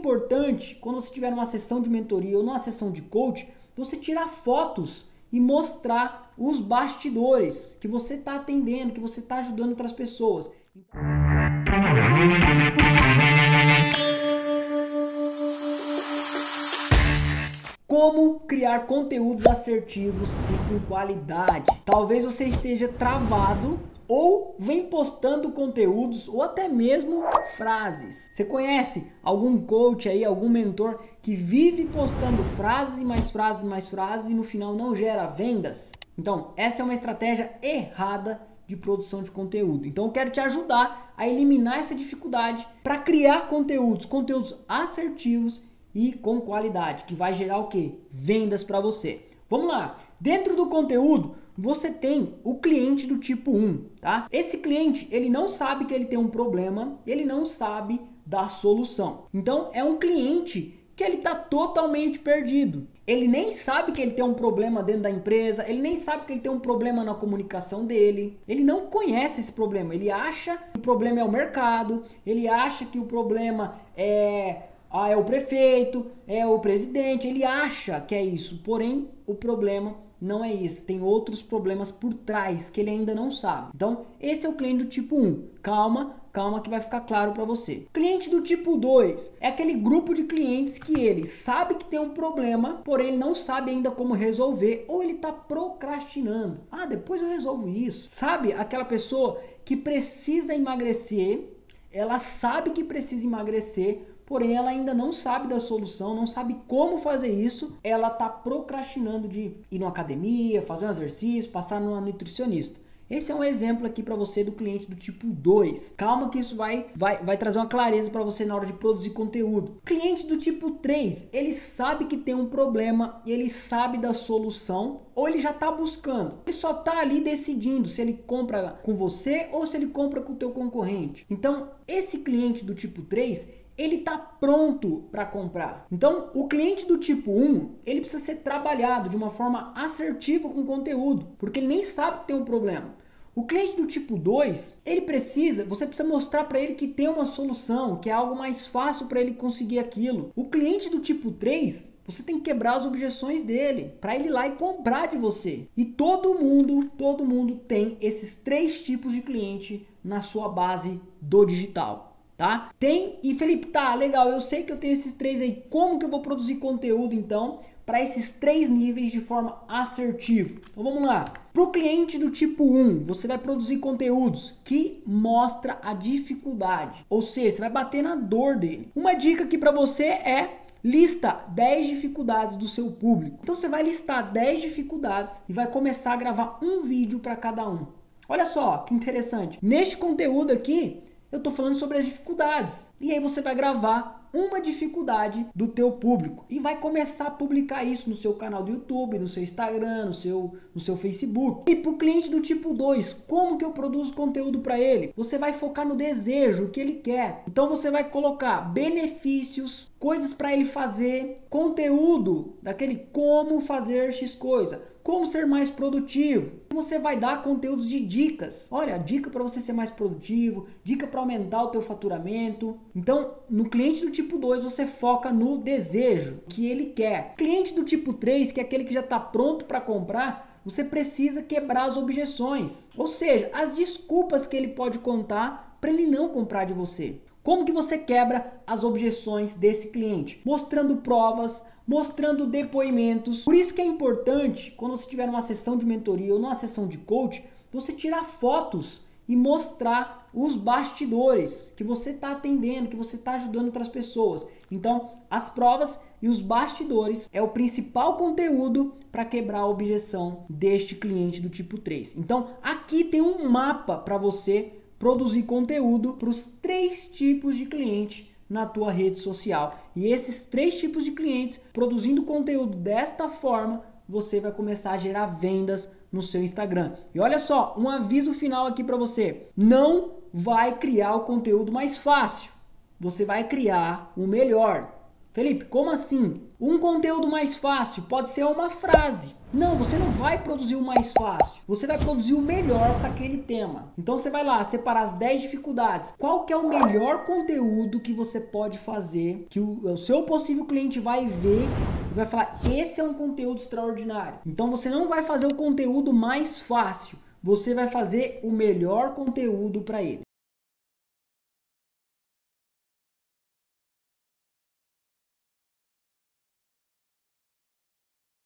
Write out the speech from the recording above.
importante, quando você tiver numa sessão de mentoria ou numa sessão de coach, você tirar fotos e mostrar os bastidores que você está atendendo, que você está ajudando outras pessoas. Como criar conteúdos assertivos e com qualidade. Talvez você esteja travado ou vem postando conteúdos ou até mesmo frases. Você conhece algum coach aí, algum mentor que vive postando frases e mais frases, mais frases e no final não gera vendas? Então, essa é uma estratégia errada de produção de conteúdo. Então, eu quero te ajudar a eliminar essa dificuldade para criar conteúdos, conteúdos assertivos e com qualidade, que vai gerar o que? Vendas para você. Vamos lá. Dentro do conteúdo, você tem o cliente do tipo 1, tá? Esse cliente, ele não sabe que ele tem um problema, ele não sabe da solução. Então, é um cliente que ele está totalmente perdido. Ele nem sabe que ele tem um problema dentro da empresa, ele nem sabe que ele tem um problema na comunicação dele. Ele não conhece esse problema. Ele acha que o problema é o mercado, ele acha que o problema é ah, é o prefeito, é o presidente, ele acha que é isso. Porém, o problema não é isso. Tem outros problemas por trás que ele ainda não sabe. Então, esse é o cliente do tipo 1. Calma, calma que vai ficar claro para você. Cliente do tipo 2 é aquele grupo de clientes que ele sabe que tem um problema, porém ele não sabe ainda como resolver ou ele está procrastinando. Ah, depois eu resolvo isso. Sabe aquela pessoa que precisa emagrecer, ela sabe que precisa emagrecer, porém ela ainda não sabe da solução, não sabe como fazer isso, ela está procrastinando de ir numa academia, fazer um exercício, passar numa nutricionista. Esse é um exemplo aqui para você do cliente do tipo 2. Calma que isso vai, vai, vai trazer uma clareza para você na hora de produzir conteúdo. Cliente do tipo 3, ele sabe que tem um problema, ele sabe da solução ou ele já está buscando. Ele só está ali decidindo se ele compra com você ou se ele compra com o teu concorrente. Então, esse cliente do tipo 3, ele está pronto para comprar. Então, o cliente do tipo 1, ele precisa ser trabalhado de uma forma assertiva com conteúdo, porque ele nem sabe que tem um problema. O cliente do tipo 2, ele precisa, você precisa mostrar para ele que tem uma solução, que é algo mais fácil para ele conseguir aquilo. O cliente do tipo 3, você tem que quebrar as objeções dele, para ele ir lá e comprar de você. E todo mundo, todo mundo tem esses três tipos de cliente na sua base do digital tá? Tem, e Felipe, tá, legal, eu sei que eu tenho esses três aí, como que eu vou produzir conteúdo então para esses três níveis de forma assertiva? Então vamos lá. Para o cliente do tipo 1, você vai produzir conteúdos que mostra a dificuldade, ou seja, você vai bater na dor dele. Uma dica aqui para você é Lista 10 dificuldades do seu público. Então você vai listar 10 dificuldades e vai começar a gravar um vídeo para cada um. Olha só que interessante. Neste conteúdo aqui, eu estou falando sobre as dificuldades. E aí você vai gravar uma dificuldade do teu público e vai começar a publicar isso no seu canal do YouTube, no seu Instagram, no seu, no seu Facebook. E para o cliente do tipo 2, como que eu produzo conteúdo para ele? Você vai focar no desejo, o que ele quer. Então você vai colocar benefícios, coisas para ele fazer, conteúdo daquele como fazer X coisa como ser mais produtivo. Você vai dar conteúdos de dicas. Olha, dica para você ser mais produtivo, dica para aumentar o teu faturamento. Então, no cliente do tipo 2, você foca no desejo que ele quer. Cliente do tipo 3, que é aquele que já está pronto para comprar, você precisa quebrar as objeções. Ou seja, as desculpas que ele pode contar para ele não comprar de você. Como que você quebra as objeções desse cliente? Mostrando provas, mostrando depoimentos. Por isso que é importante, quando você tiver uma sessão de mentoria ou numa sessão de coach, você tirar fotos e mostrar os bastidores que você está atendendo, que você está ajudando outras pessoas. Então, as provas e os bastidores é o principal conteúdo para quebrar a objeção deste cliente do tipo 3. Então, aqui tem um mapa para você produzir conteúdo para os três tipos de cliente na tua rede social. E esses três tipos de clientes, produzindo conteúdo desta forma, você vai começar a gerar vendas no seu Instagram. E olha só, um aviso final aqui para você. Não vai criar o conteúdo mais fácil. Você vai criar o melhor. Felipe, como assim? Um conteúdo mais fácil pode ser uma frase. Não, você não vai produzir o mais fácil. Você vai produzir o melhor para aquele tema. Então você vai lá separar as 10 dificuldades. Qual que é o melhor conteúdo que você pode fazer que o, o seu possível cliente vai ver e vai falar: "Esse é um conteúdo extraordinário". Então você não vai fazer o conteúdo mais fácil. Você vai fazer o melhor conteúdo para ele.